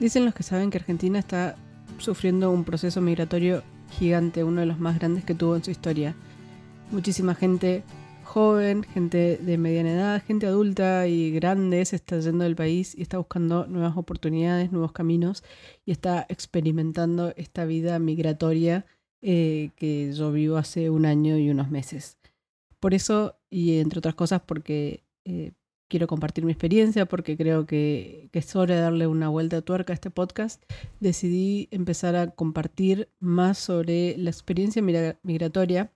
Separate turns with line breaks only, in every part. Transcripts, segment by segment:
Dicen los que saben que Argentina está sufriendo un proceso migratorio gigante, uno de los más grandes que tuvo en su historia. Muchísima gente joven, gente de mediana edad, gente adulta y grande se está yendo del país y está buscando nuevas oportunidades, nuevos caminos y está experimentando esta vida migratoria eh, que yo vivo hace un año y unos meses. Por eso, y entre otras cosas, porque eh, quiero compartir mi experiencia porque creo que, es hora de darle una vuelta de tuerca a este podcast, decidí empezar a compartir más sobre la experiencia migratoria,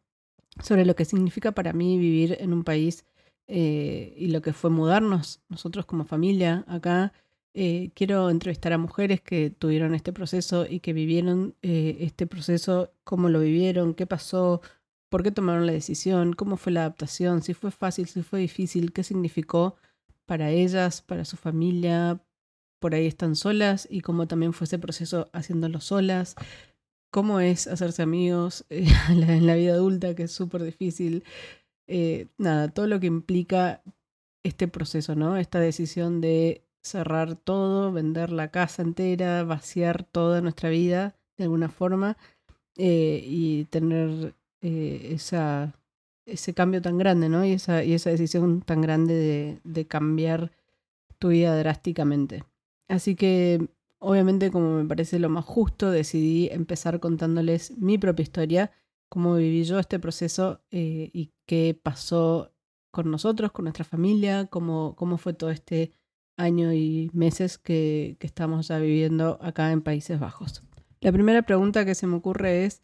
sobre lo que significa para mí vivir en un país eh, y lo que fue mudarnos nosotros como familia acá. Eh, quiero entrevistar a mujeres que tuvieron este proceso y que vivieron eh, este proceso, cómo lo vivieron, qué pasó, por qué tomaron la decisión, cómo fue la adaptación, si fue fácil, si fue difícil, qué significó para ellas, para su familia, por ahí están solas y cómo también fue ese proceso haciéndolo solas, cómo es hacerse amigos eh, en la vida adulta, que es súper difícil. Eh, nada, todo lo que implica este proceso, ¿no? Esta decisión de cerrar todo, vender la casa entera, vaciar toda nuestra vida de alguna forma eh, y tener eh, esa, ese cambio tan grande, ¿no? Y esa, y esa decisión tan grande de, de cambiar tu vida drásticamente. Así que, obviamente, como me parece lo más justo, decidí empezar contándoles mi propia historia, cómo viví yo este proceso eh, y qué pasó con nosotros, con nuestra familia, cómo, cómo fue todo este año y meses que, que estamos ya viviendo acá en Países Bajos. La primera pregunta que se me ocurre es,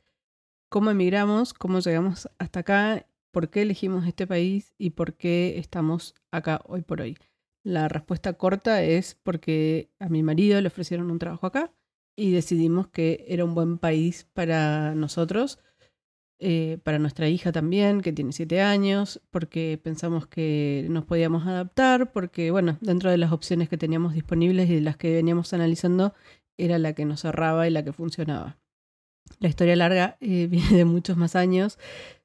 cómo emigramos, cómo llegamos hasta acá, por qué elegimos este país y por qué estamos acá hoy por hoy. La respuesta corta es porque a mi marido le ofrecieron un trabajo acá y decidimos que era un buen país para nosotros, eh, para nuestra hija también, que tiene siete años, porque pensamos que nos podíamos adaptar, porque, bueno, dentro de las opciones que teníamos disponibles y de las que veníamos analizando, era la que nos cerraba y la que funcionaba. La historia larga eh, viene de muchos más años.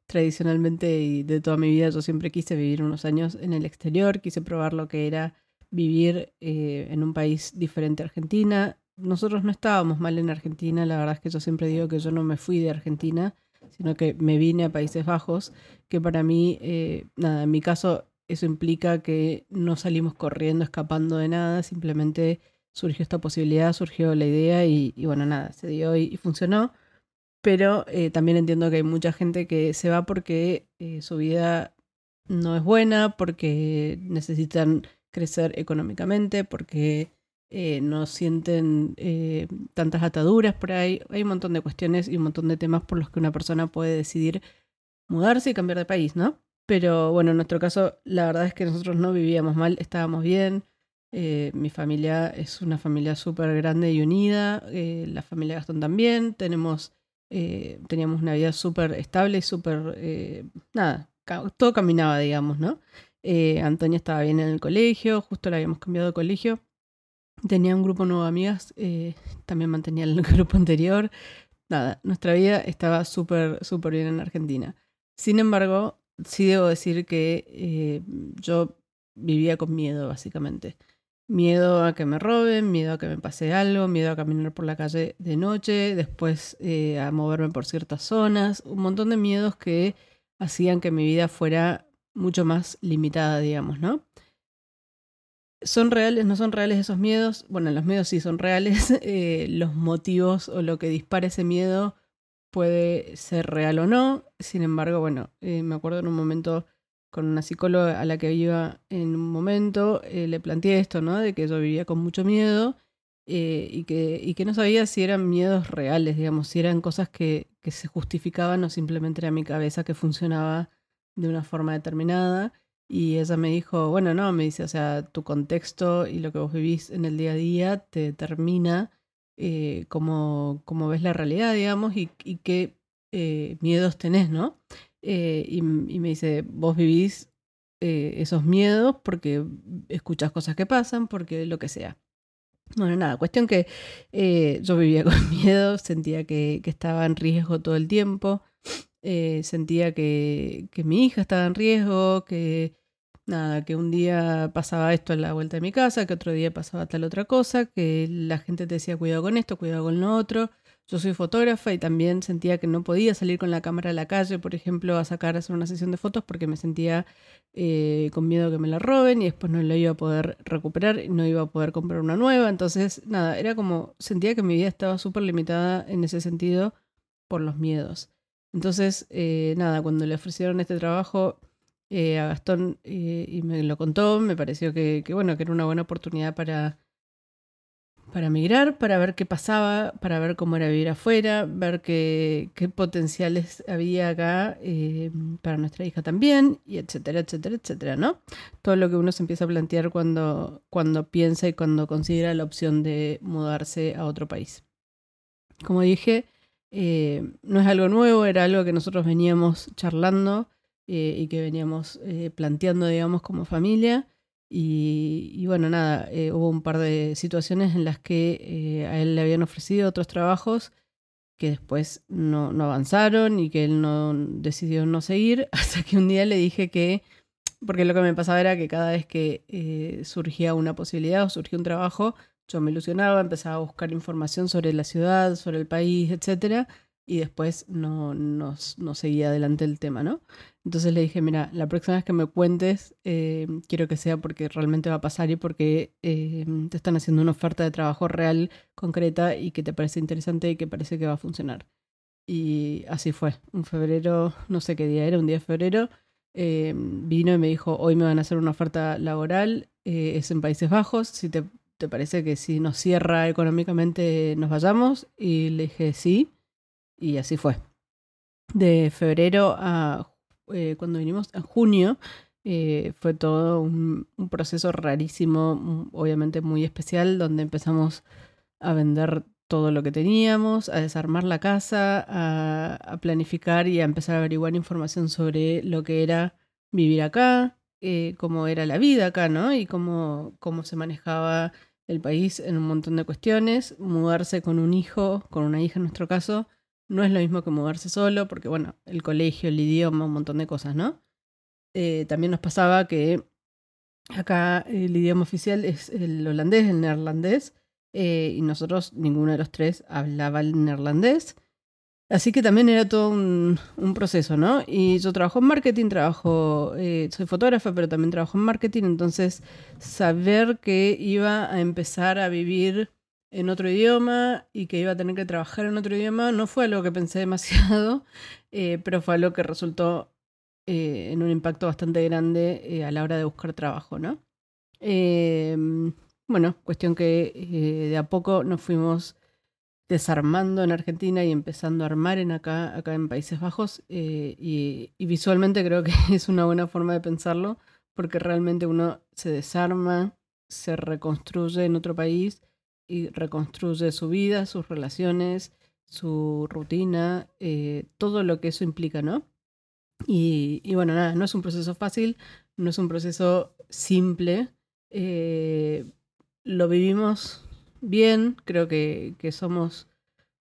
Tradicionalmente y de toda mi vida yo siempre quise vivir unos años en el exterior, quise probar lo que era vivir eh, en un país diferente a Argentina. Nosotros no estábamos mal en Argentina, la verdad es que yo siempre digo que yo no me fui de Argentina, sino que me vine a Países Bajos, que para mí, eh, nada, en mi caso eso implica que no salimos corriendo, escapando de nada, simplemente surgió esta posibilidad, surgió la idea y, bueno, nada, se dio y funcionó pero eh, también entiendo que hay mucha gente que se va porque eh, su vida no es buena, porque necesitan crecer económicamente, porque eh, no sienten tantas ataduras por ahí. Hay un montón de cuestiones y un montón de temas por los que una persona puede decidir mudarse y cambiar de país, ¿no? Pero bueno, en nuestro caso, la verdad es que nosotros no vivíamos mal, estábamos bien. mi familia es una familia súper grande y unida. la familia Gastón también. Tenemos eh, teníamos una vida súper estable y súper, eh, nada, todo caminaba, digamos, ¿no? Eh, Antonia estaba bien en el colegio, justo la habíamos cambiado de colegio. Tenía un grupo nuevo de amigas, también mantenía el grupo anterior. Nada, nuestra vida estaba súper, súper bien en Argentina. Sin embargo, sí debo decir que yo vivía con miedo, básicamente. Miedo a que me roben, miedo a que me pase algo, miedo a caminar por la calle de noche, después eh, a moverme por ciertas zonas, un montón de miedos que hacían que mi vida fuera mucho más limitada, digamos, ¿no? ¿Son reales? ¿No son reales esos miedos? Bueno, los miedos sí son reales. Eh, los motivos o lo que dispara ese miedo puede ser real o no. Sin embargo, bueno, eh, me acuerdo en un momento con una psicóloga a la que iba en un momento, eh, le planteé esto, ¿no? De que yo vivía con mucho miedo eh, y, que, y que no sabía si eran miedos reales, digamos, si eran cosas que, que se justificaban o simplemente era mi cabeza que funcionaba de una forma determinada. Y ella me dijo, bueno, no, me dice, o sea, tu contexto y lo que vos vivís en el día a día te determina eh, cómo, cómo, ves la realidad, digamos, y, y qué miedos tenés, ¿no? Eh, y, me dice, vos vivís eh, esos miedos porque escuchas cosas que pasan, porque lo que sea. Bueno, nada, cuestión que eh, yo vivía con miedo, sentía que, estaba en riesgo todo el tiempo, sentía que, que, mi hija estaba en riesgo, que nada, que un día pasaba esto a la vuelta de mi casa, que otro día pasaba tal otra cosa, que la gente te decía cuidado con esto, cuidado con lo otro. Yo soy fotógrafa y también sentía que no podía salir con la cámara a la calle, por ejemplo, a sacar, a hacer una sesión de fotos porque me sentía eh, con miedo que me la roben y después no la iba a poder recuperar no iba a poder comprar una nueva. Entonces, nada, era como, sentía que mi vida estaba súper limitada en ese sentido por los miedos. Entonces, eh, nada, cuando le ofrecieron este trabajo eh, a Gastón y me lo contó, me pareció que, bueno, que era una buena oportunidad para para migrar, para ver qué pasaba, para ver cómo era vivir afuera, ver qué, potenciales había acá eh, para nuestra hija también, y etcétera, etcétera, etcétera, ¿no? Todo lo que uno se empieza a plantear cuando, cuando piensa y cuando considera la opción de mudarse a otro país. Como dije, eh, no es algo nuevo, era algo que nosotros veníamos charlando eh, y que veníamos planteando, digamos, como familia. Y, bueno, nada, eh, hubo un par de situaciones en las que eh, a él le habían ofrecido otros trabajos que después no, avanzaron y que él no decidió no seguir, hasta que un día le dije que, porque lo que me pasaba era que cada vez que eh, surgía una posibilidad o surgía un trabajo, yo me ilusionaba, empezaba a buscar información sobre la ciudad, sobre el país, etcétera, y después no, no, no seguía adelante el tema, ¿no? Entonces le dije, mira, la próxima vez que me cuentes, eh, quiero que sea porque realmente va a pasar y porque eh, te están haciendo una oferta de trabajo real, concreta y que te parece interesante y que parece que va a funcionar. Y así fue. Un febrero, no sé qué día era, un día de febrero, eh, vino y me dijo, hoy me van a hacer una oferta laboral, es en Países Bajos, si te, te parece que si nos cierra económicamente nos vayamos. Y le dije, sí. Y así fue. De febrero a eh, cuando vinimos en junio, eh, fue todo un, proceso rarísimo, mm, obviamente muy especial, donde empezamos a vender todo lo que teníamos, a desarmar la casa, a, planificar y a empezar a averiguar información sobre lo que era vivir acá, eh, cómo era la vida acá, ¿no? Y cómo, cómo se manejaba el país en un montón de cuestiones, mudarse con un hijo, con una hija en nuestro caso, no es lo mismo que moverse solo, porque bueno, el colegio, el idioma, un montón de cosas, ¿no? Eh, también nos pasaba que acá el idioma oficial es el holandés, el neerlandés, eh, y nosotros, ninguno de los tres, hablaba el neerlandés. Así que también era todo un, proceso, ¿no? Y yo trabajo en marketing, trabajo, eh, soy fotógrafa, pero también trabajo en marketing, entonces saber que iba a empezar a vivir en otro idioma y que iba a tener que trabajar en otro idioma no fue algo que pensé demasiado, eh, pero fue algo que resultó eh, en un impacto bastante grande eh, a la hora de buscar trabajo, ¿no? Em, bueno, cuestión que de a poco nos fuimos desarmando en Argentina y empezando a armar en acá, acá en Países Bajos y, y visualmente creo que es una buena forma de pensarlo porque realmente uno se desarma, se reconstruye en otro país y reconstruye su vida, sus relaciones, su rutina, eh, todo lo que eso implica, ¿no? Y, bueno, nada, no es un proceso fácil, no es un proceso simple. Eh, lo vivimos bien, creo que, somos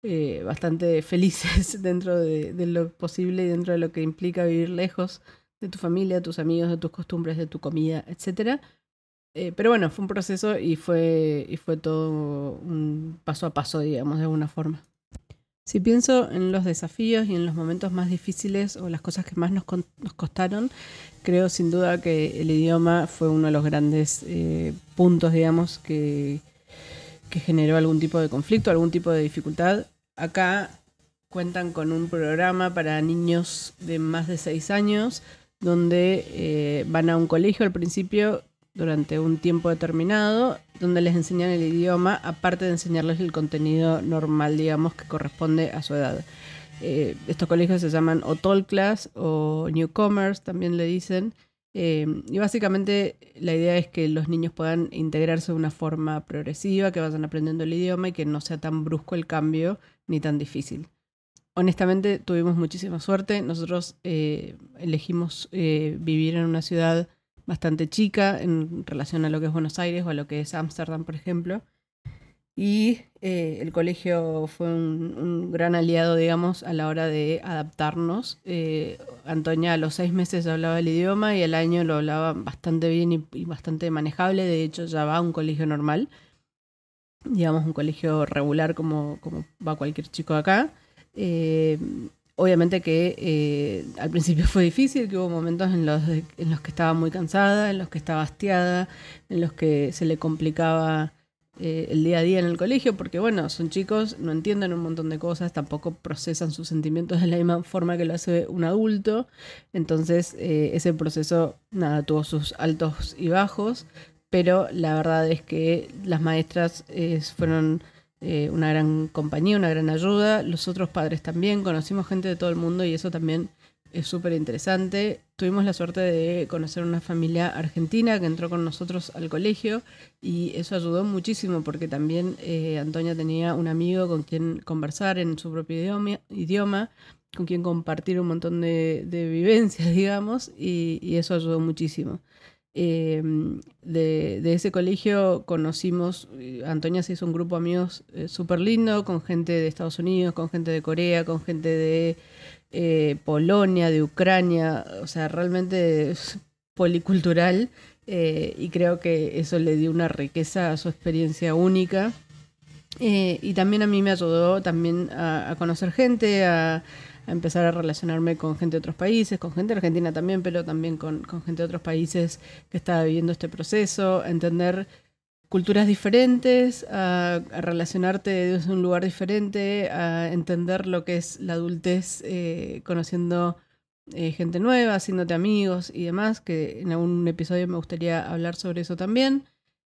eh, bastante felices dentro de, de, lo posible y dentro de lo que implica vivir lejos de tu familia, de tus amigos, de tus costumbres, de tu comida, etcétera. Eh, pero bueno, fue un proceso y fue, y fue todo un paso a paso, digamos, de alguna forma. Si pienso en los desafíos y en los momentos más difíciles o las cosas que más nos, nos costaron, creo sin duda que el idioma fue uno de los grandes eh, puntos, digamos, que, que generó algún tipo de conflicto, algún tipo de dificultad. Acá cuentan con un programa para niños de más de 6 años, donde eh, van a un colegio al principio durante un tiempo determinado, donde les enseñan el idioma, aparte de enseñarles el contenido normal, digamos, que corresponde a su edad. Eh, estos colegios se llaman o Tall Class o Newcomers, también le dicen. Eh, y básicamente la idea es que los niños puedan integrarse de una forma progresiva, que vayan aprendiendo el idioma y que no sea tan brusco el cambio ni tan difícil. Honestamente tuvimos muchísima suerte. Nosotros eh, elegimos vivir en una ciudad bastante chica en relación a lo que es Buenos Aires o a lo que es Ámsterdam, por ejemplo. y eh, el colegio fue un, gran aliado, digamos, a la hora de adaptarnos. Eh, Antonia a los seis meses hablaba el idioma y al año lo hablaba bastante bien y, bastante manejable. De hecho, ya va a un colegio normal, digamos, un colegio regular como, como va cualquier chico acá. Eh, obviamente que al principio fue difícil, que hubo momentos en los, en los que estaba muy cansada, en los que estaba hastiada, en los que se le complicaba eh, el día a día en el colegio, porque bueno, son chicos, no entienden un montón de cosas, tampoco procesan sus sentimientos de la misma forma que lo hace un adulto. Entonces, eh, ese proceso, nada, tuvo sus altos y bajos, pero la verdad es que las maestras eh, una gran compañía, una gran ayuda, los otros padres también, conocimos gente de todo el mundo y eso también es súper interesante. Tuvimos la suerte de conocer una familia argentina que entró con nosotros al colegio y eso ayudó muchísimo porque también eh, Antonia tenía un amigo con quien conversar en su propio idioma, con quien compartir un montón de, vivencias, digamos, y, eso ayudó muchísimo. Em, de, ese colegio conocimos, eh, Antonia se hizo un grupo de amigos eh, súper lindo, con gente de Estados Unidos, con gente de Corea, con gente de eh, Polonia, de Ucrania, o sea, realmente es policultural eh, y creo que eso le dio una riqueza a su experiencia única. Eh, y también a mí me ayudó también a, conocer gente, a, empezar a relacionarme con gente de otros países, con gente argentina también, pero también con, gente de otros países que estaba viviendo este proceso, a entender culturas diferentes, a, relacionarte desde un lugar diferente, a entender lo que es la adultez eh, conociendo eh, gente nueva, haciéndote amigos y demás, que en algún episodio me gustaría hablar sobre eso también.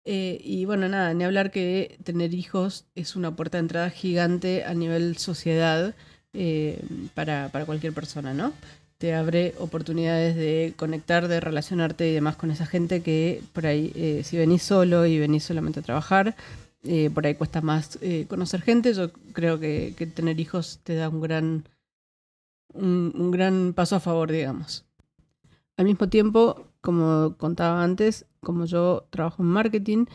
Eh, y bueno, nada, ni hablar que tener hijos es una puerta de entrada gigante a nivel sociedad para, para cualquier persona, ¿no? te abre oportunidades de conectar, de relacionarte y demás con esa gente que por ahí, eh, si venís solo y venís solamente a trabajar, eh, por ahí cuesta más eh, conocer gente. Yo creo que, tener hijos te da un gran, un, gran paso a favor, digamos. Al mismo tiempo, como contaba antes, como yo trabajo en marketing,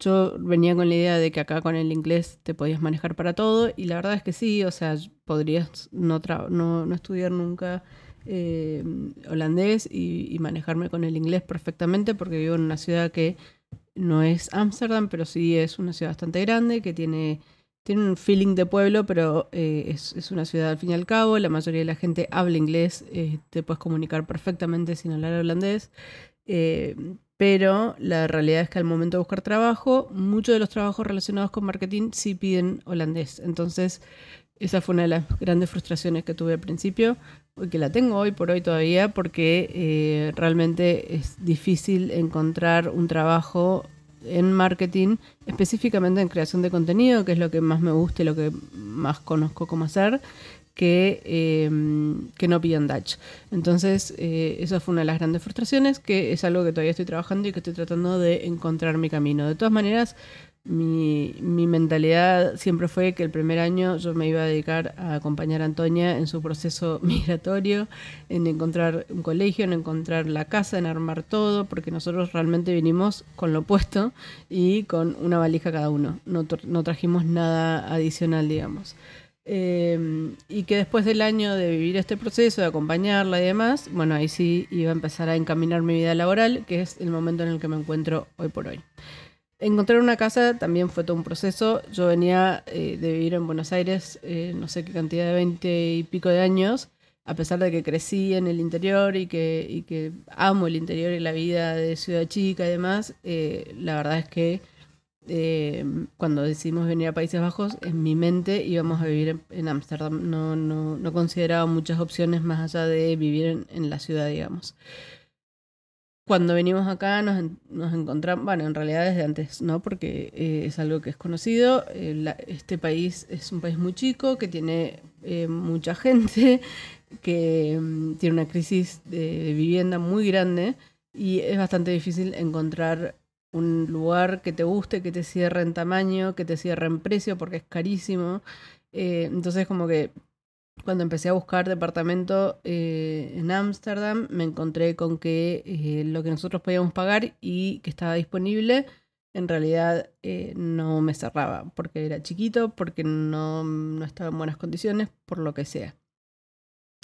yo venía con la idea de que acá con el inglés te podías manejar para todo y la verdad es que sí, o sea, podrías no, no, no estudiar nunca eh, holandés y, manejarme con el inglés perfectamente porque vivo en una ciudad que no es Ámsterdam, pero sí es una ciudad bastante grande, que tiene, tiene un feeling de pueblo, pero eh, es, una ciudad al fin y al cabo, la mayoría de la gente habla inglés, eh, te puedes comunicar perfectamente sin hablar holandés. Pero la realidad es que al momento de buscar trabajo, muchos de los trabajos relacionados con marketing sí piden holandés. Entonces, esa fue una de las grandes frustraciones que tuve al principio, y que la tengo hoy por hoy todavía, porque eh, realmente es difícil encontrar un trabajo en marketing, específicamente en creación de contenido, que es lo que más me gusta y lo que más conozco cómo hacer, que, eh, que no pidan Dutch. Entonces, eh, esa fue una de las grandes frustraciones, que es algo que todavía estoy trabajando y que estoy tratando de encontrar mi camino. De todas maneras, mi, mentalidad siempre fue que el primer año yo me iba a dedicar a acompañar a Antonia en su proceso migratorio, en encontrar un colegio, en encontrar la casa, en armar todo, porque nosotros realmente vinimos con lo puesto y con una valija cada uno. No, no trajimos nada adicional, digamos. Em, y que después del año de vivir este proceso, de acompañarla y demás, bueno, ahí sí iba a empezar a encaminar mi vida laboral, que es el momento en el que me encuentro hoy por hoy. Encontrar una casa también fue todo un proceso. Yo venía eh, de vivir en Buenos Aires, eh, no sé qué cantidad de 20 y pico de años, a pesar de que crecí en el interior y que, y que amo el interior y la vida de ciudad chica y demás, eh, la verdad es que cuando decidimos venir a Países Bajos, en mi mente íbamos a vivir en Ámsterdam. No, no, no, consideraba muchas opciones más allá de vivir en, en la ciudad, digamos cuando venimos acá nos, nos, encontramos, bueno, en realidad desde antes, ¿no? Porque eh, es algo que es conocido. Eh, este país es un país muy chico, que tiene eh, mucha gente, que mm, tiene una crisis de vivienda muy grande y es bastante difícil encontrar un lugar que te guste, que te cierre en tamaño, que te cierre en precio, porque es carísimo. entonces como que cuando empecé a buscar departamento eh, en Ámsterdam, me encontré con que eh, lo que nosotros podíamos pagar y que estaba disponible en realidad eh, no me cerraba, porque era chiquito, porque no, no, estaba en buenas condiciones, por lo que sea.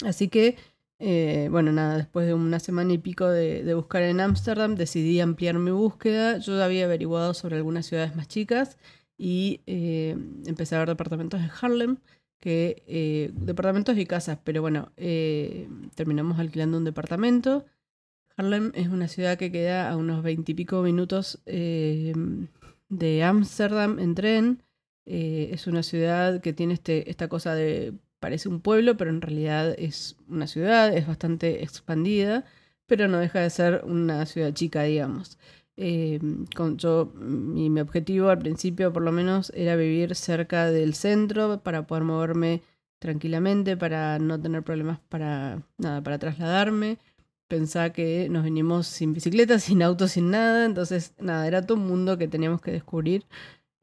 Así que, eh, bueno, nada, después de una semana y pico de, buscar en Ámsterdam, decidí ampliar mi búsqueda. Yo había averiguado sobre algunas ciudades más chicas y eh, empecé a ver departamentos en Harlem, que departamentos y casas, pero bueno, terminamos alquilando un departamento Harlem es una ciudad que queda a unos veintipico minutos eh, de Ámsterdam en tren. Eh, es una ciudad que tiene este, esta cosa de, parece un pueblo, pero en realidad es una ciudad, es bastante expandida, pero no deja de ser una ciudad chica, digamos. Eh, con, yo, mi, mi, objetivo al principio, por lo menos, era vivir cerca del centro para poder moverme tranquilamente, para no tener problemas para, nada, para trasladarme pensaba que nos venimos sin bicicleta, sin auto, sin nada. Entonces, nada, era todo un mundo que teníamos que descubrir.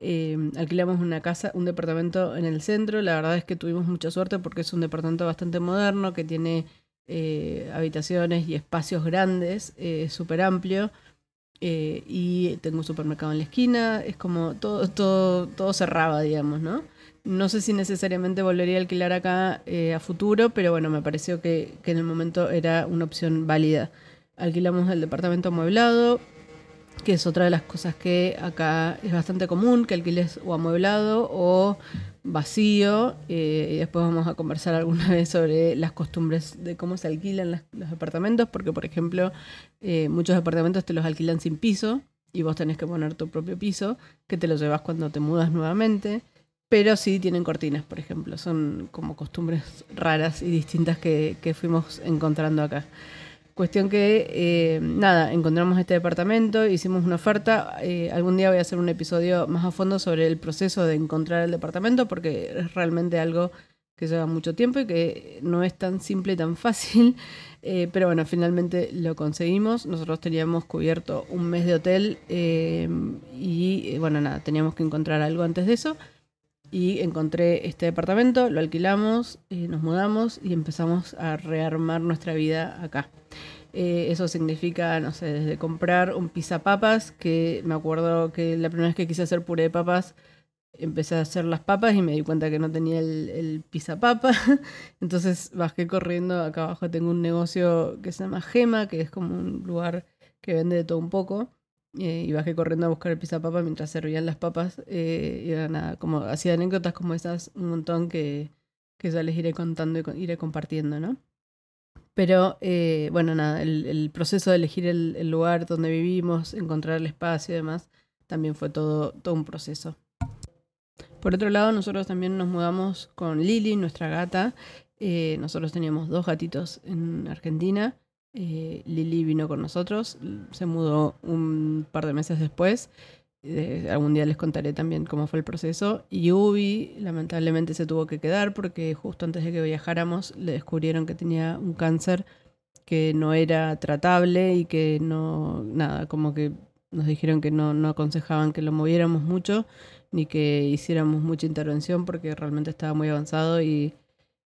Eh, alquilamos una casa, un departamento en el centro. La verdad es que tuvimos mucha suerte porque es un departamento bastante moderno que tiene eh, habitaciones y espacios grandes, eh, súper amplio. y tengo un supermercado en la esquina. Es como todo, todo, todo cerraba, digamos, ¿no? No sé si necesariamente volvería a alquilar acá eh, a futuro, pero bueno, me pareció que, en el momento era una opción válida. Alquilamos el departamento amueblado, que es otra de las cosas que acá es bastante común, que alquiles o amueblado o vacío. Eh, y después vamos a conversar alguna vez sobre las costumbres de cómo se alquilan los departamentos, porque por ejemplo, eh, muchos departamentos te los alquilan sin piso y vos tenés que poner tu propio piso, que te lo llevas cuando te mudas nuevamente pero sí tienen cortinas, por ejemplo. Son como costumbres raras y distintas que, fuimos encontrando acá. Cuestión que, eh, nada, encontramos este departamento, hicimos una oferta. Eh, algún día voy a hacer un episodio más a fondo sobre el proceso de encontrar el departamento, porque es realmente algo que lleva mucho tiempo y que no es tan simple tan fácil. Eh, pero bueno, finalmente lo conseguimos. Nosotros teníamos cubierto un mes de hotel y, bueno, nada, teníamos que encontrar algo antes de eso y encontré este departamento, lo alquilamos, eh, nos mudamos y empezamos a rearmar nuestra vida acá. Eh, eso significa, no sé, desde comprar un papas, que me acuerdo que la primera vez que quise hacer puré de papas, empecé a hacer las papas y me di cuenta que no tenía el, el papa. Entonces bajé corriendo, acá abajo tengo un negocio que se llama Gema, que es como un lugar que vende de todo un poco. Eh, y bajé corriendo a buscar el papa mientras servían las papas. Eh, y era nada, como hacía anécdotas como esas, un montón que, que ya les iré contando y iré compartiendo, ¿no? Pero eh, bueno, nada, el, el, proceso de elegir el, el, lugar donde vivimos, encontrar el espacio y demás, también fue todo, todo un proceso. Por otro lado, nosotros también nos mudamos con Lili, nuestra gata. nosotros teníamos dos gatitos en Argentina eh, Lili vino con nosotros, se mudó un par de meses después. Eh, algún día les contaré también cómo fue el proceso. Y Ubi lamentablemente se tuvo que quedar porque justo antes de que viajáramos le descubrieron que tenía un cáncer que no era tratable y que no, nada, como que nos dijeron que no, no aconsejaban que lo moviéramos mucho ni que hiciéramos mucha intervención porque realmente estaba muy avanzado y,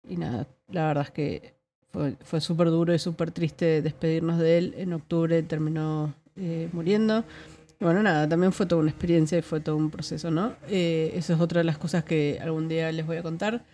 y nada, la verdad es que fue, fue súper duro y súper triste despedirnos de él. En octubre terminó eh, muriendo. bueno, nada, también fue toda una experiencia y fue todo un proceso, ¿no? Eh, eso es otra de las cosas que algún día les voy a contar.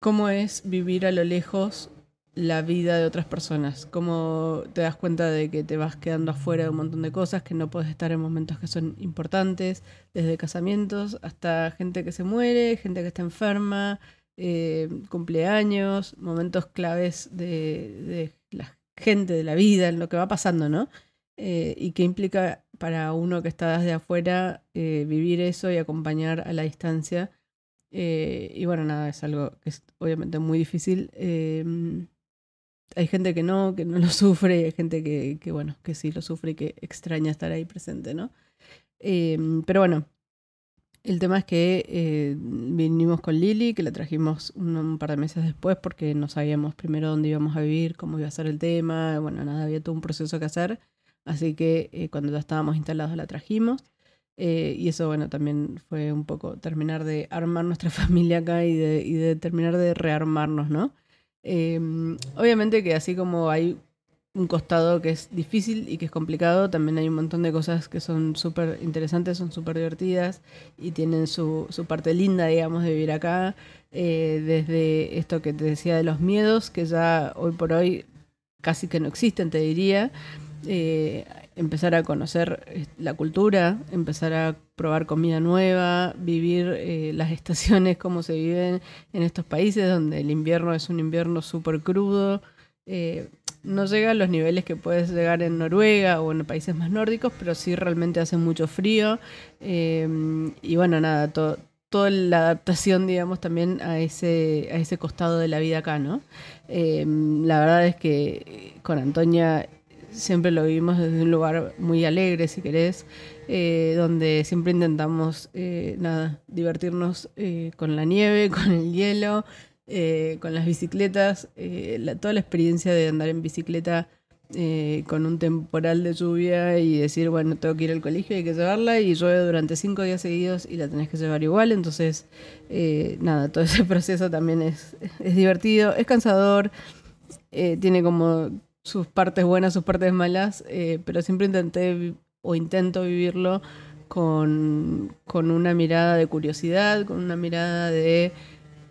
Cómo es vivir a lo lejos la vida de otras personas. Cómo te das cuenta de que te vas quedando afuera de un montón de cosas, que no puedes estar en momentos que son importantes, desde casamientos hasta gente que se muere, gente que está enferma, eh, cumpleaños, momentos claves de, la gente, de la vida, en lo que va pasando, ¿no? Eh, y qué implica para uno que está desde afuera eh, vivir eso y acompañar a la distancia. y bueno, nada, es algo que es obviamente muy difícil. hay gente que no, que no lo sufre, y hay gente que, que, bueno, que sí lo sufre y que extraña estar ahí presente, ¿no? pero bueno, el tema es que eh, vinimos con Lili, que la trajimos un, par de meses después porque no sabíamos primero dónde íbamos a vivir, cómo iba a ser el tema, bueno, nada, había todo un proceso que hacer, así que eh, cuando ya estábamos instalados la trajimos. Eh, y eso, bueno, también fue un poco terminar de armar nuestra familia acá y de, y de terminar de rearmarnos, ¿no? Em, obviamente que así como hay un costado que es difícil y que es complicado, también hay un montón de cosas que son súper interesantes, son súper divertidas y tienen su, su, parte linda, digamos, de vivir acá. Eh, desde esto que te decía de los miedos, que ya hoy por hoy casi que no existen, te diría. Eh, empezar a conocer eh, la cultura, empezar a probar comida nueva, vivir las estaciones, cómo se viven en estos países donde el invierno es un invierno súper crudo no llega a los niveles que puedes llegar en Noruega o en países más nórdicos, pero sí realmente hace mucho frío. Em, y bueno, nada, toda la adaptación, digamos, también a ese, a ese costado de la vida acá, ¿no? Em, la verdad es que con Antonia siempre lo vivimos desde un lugar muy alegre, si querés, eh, donde siempre intentamos, eh, nada, divertirnos eh, con la nieve, con el hielo. Eh, con las bicicletas, eh, toda la experiencia de andar en bicicleta eh, con un temporal de lluvia y decir, bueno, tengo que ir al colegio, hay que llevarla y llueve durante cinco días seguidos y la tenés que llevar igual. Entonces, nada, todo ese proceso también es, es divertido, es cansador, tiene como sus partes buenas, sus partes malas, pero siempre intenté o intento vivirlo con, con una mirada de curiosidad, con una mirada de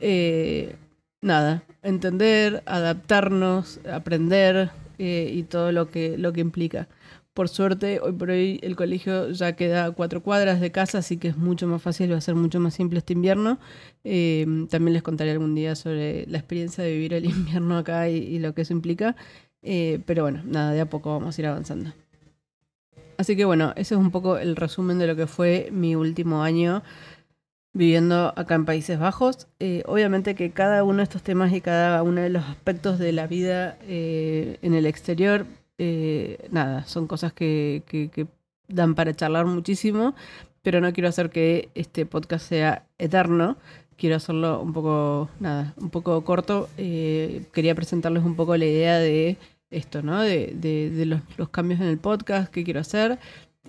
eh, nada, entender, adaptarnos, aprender eh, y todo lo que, lo que implica. Por suerte, hoy por hoy el colegio ya queda cuatro cuadras de casa, así que es mucho más fácil, va a ser mucho más simple este invierno. Eh, también les contaré algún día sobre la experiencia de vivir el invierno acá y, lo que eso implica. pero bueno, nada, de a poco vamos a ir avanzando. Así que bueno, ese es un poco el resumen de lo que fue mi último año viviendo acá en Países Bajos. Eh, obviamente que cada uno de estos temas y cada uno de los aspectos de la vida eh, en el exterior, eh, nada, son cosas que, que, dan para charlar muchísimo, pero no quiero hacer que este podcast sea eterno. Quiero hacerlo un poco, nada, un poco corto. quería presentarles un poco la idea de esto, ¿no? De, de, de los, los cambios en el podcast que quiero hacer,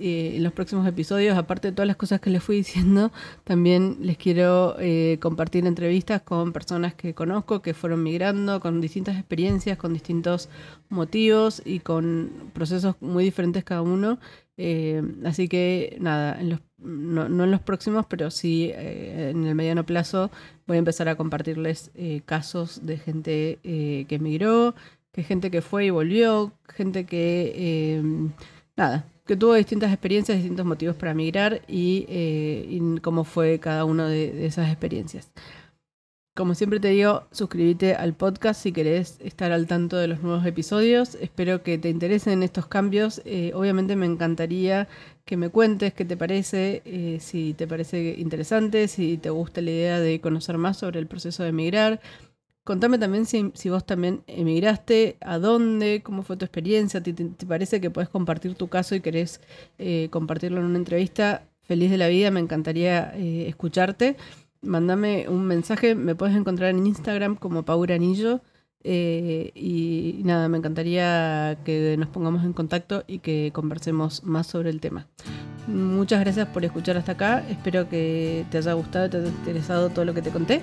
eh, en los próximos episodios, aparte de todas las cosas que les fui diciendo, también les quiero eh, compartir entrevistas con personas que conozco, que fueron migrando, con distintas experiencias, con distintos motivos y con procesos muy diferentes cada uno. Eh, así que nada, en los, no, en los próximos, pero sí en el mediano plazo voy a empezar a compartirles casos de gente que emigró, que gente que fue y volvió, gente que nada, que tuvo distintas experiencias, distintos motivos para migrar y, eh, cómo fue cada una de, esas experiencias. Como siempre te digo, suscríbete al podcast si querés estar al tanto de los nuevos episodios. Espero que te interesen estos cambios. Eh, obviamente me encantaría que me cuentes qué te parece, eh, si te parece interesante, si te gusta la idea de conocer más sobre el proceso de migrar Contame también si, vos también emigraste, a dónde, cómo fue tu experiencia, te, parece que puedes compartir tu caso y querés eh, compartirlo en una entrevista. Feliz de la vida, me encantaría eh, escucharte. Mándame un mensaje, me puedes encontrar en Instagram como Paura Anillo. Eh, y nada, me encantaría que nos pongamos en contacto y que conversemos más sobre el tema. Muchas gracias por escuchar hasta acá. Espero que te haya gustado, te haya interesado todo lo que te conté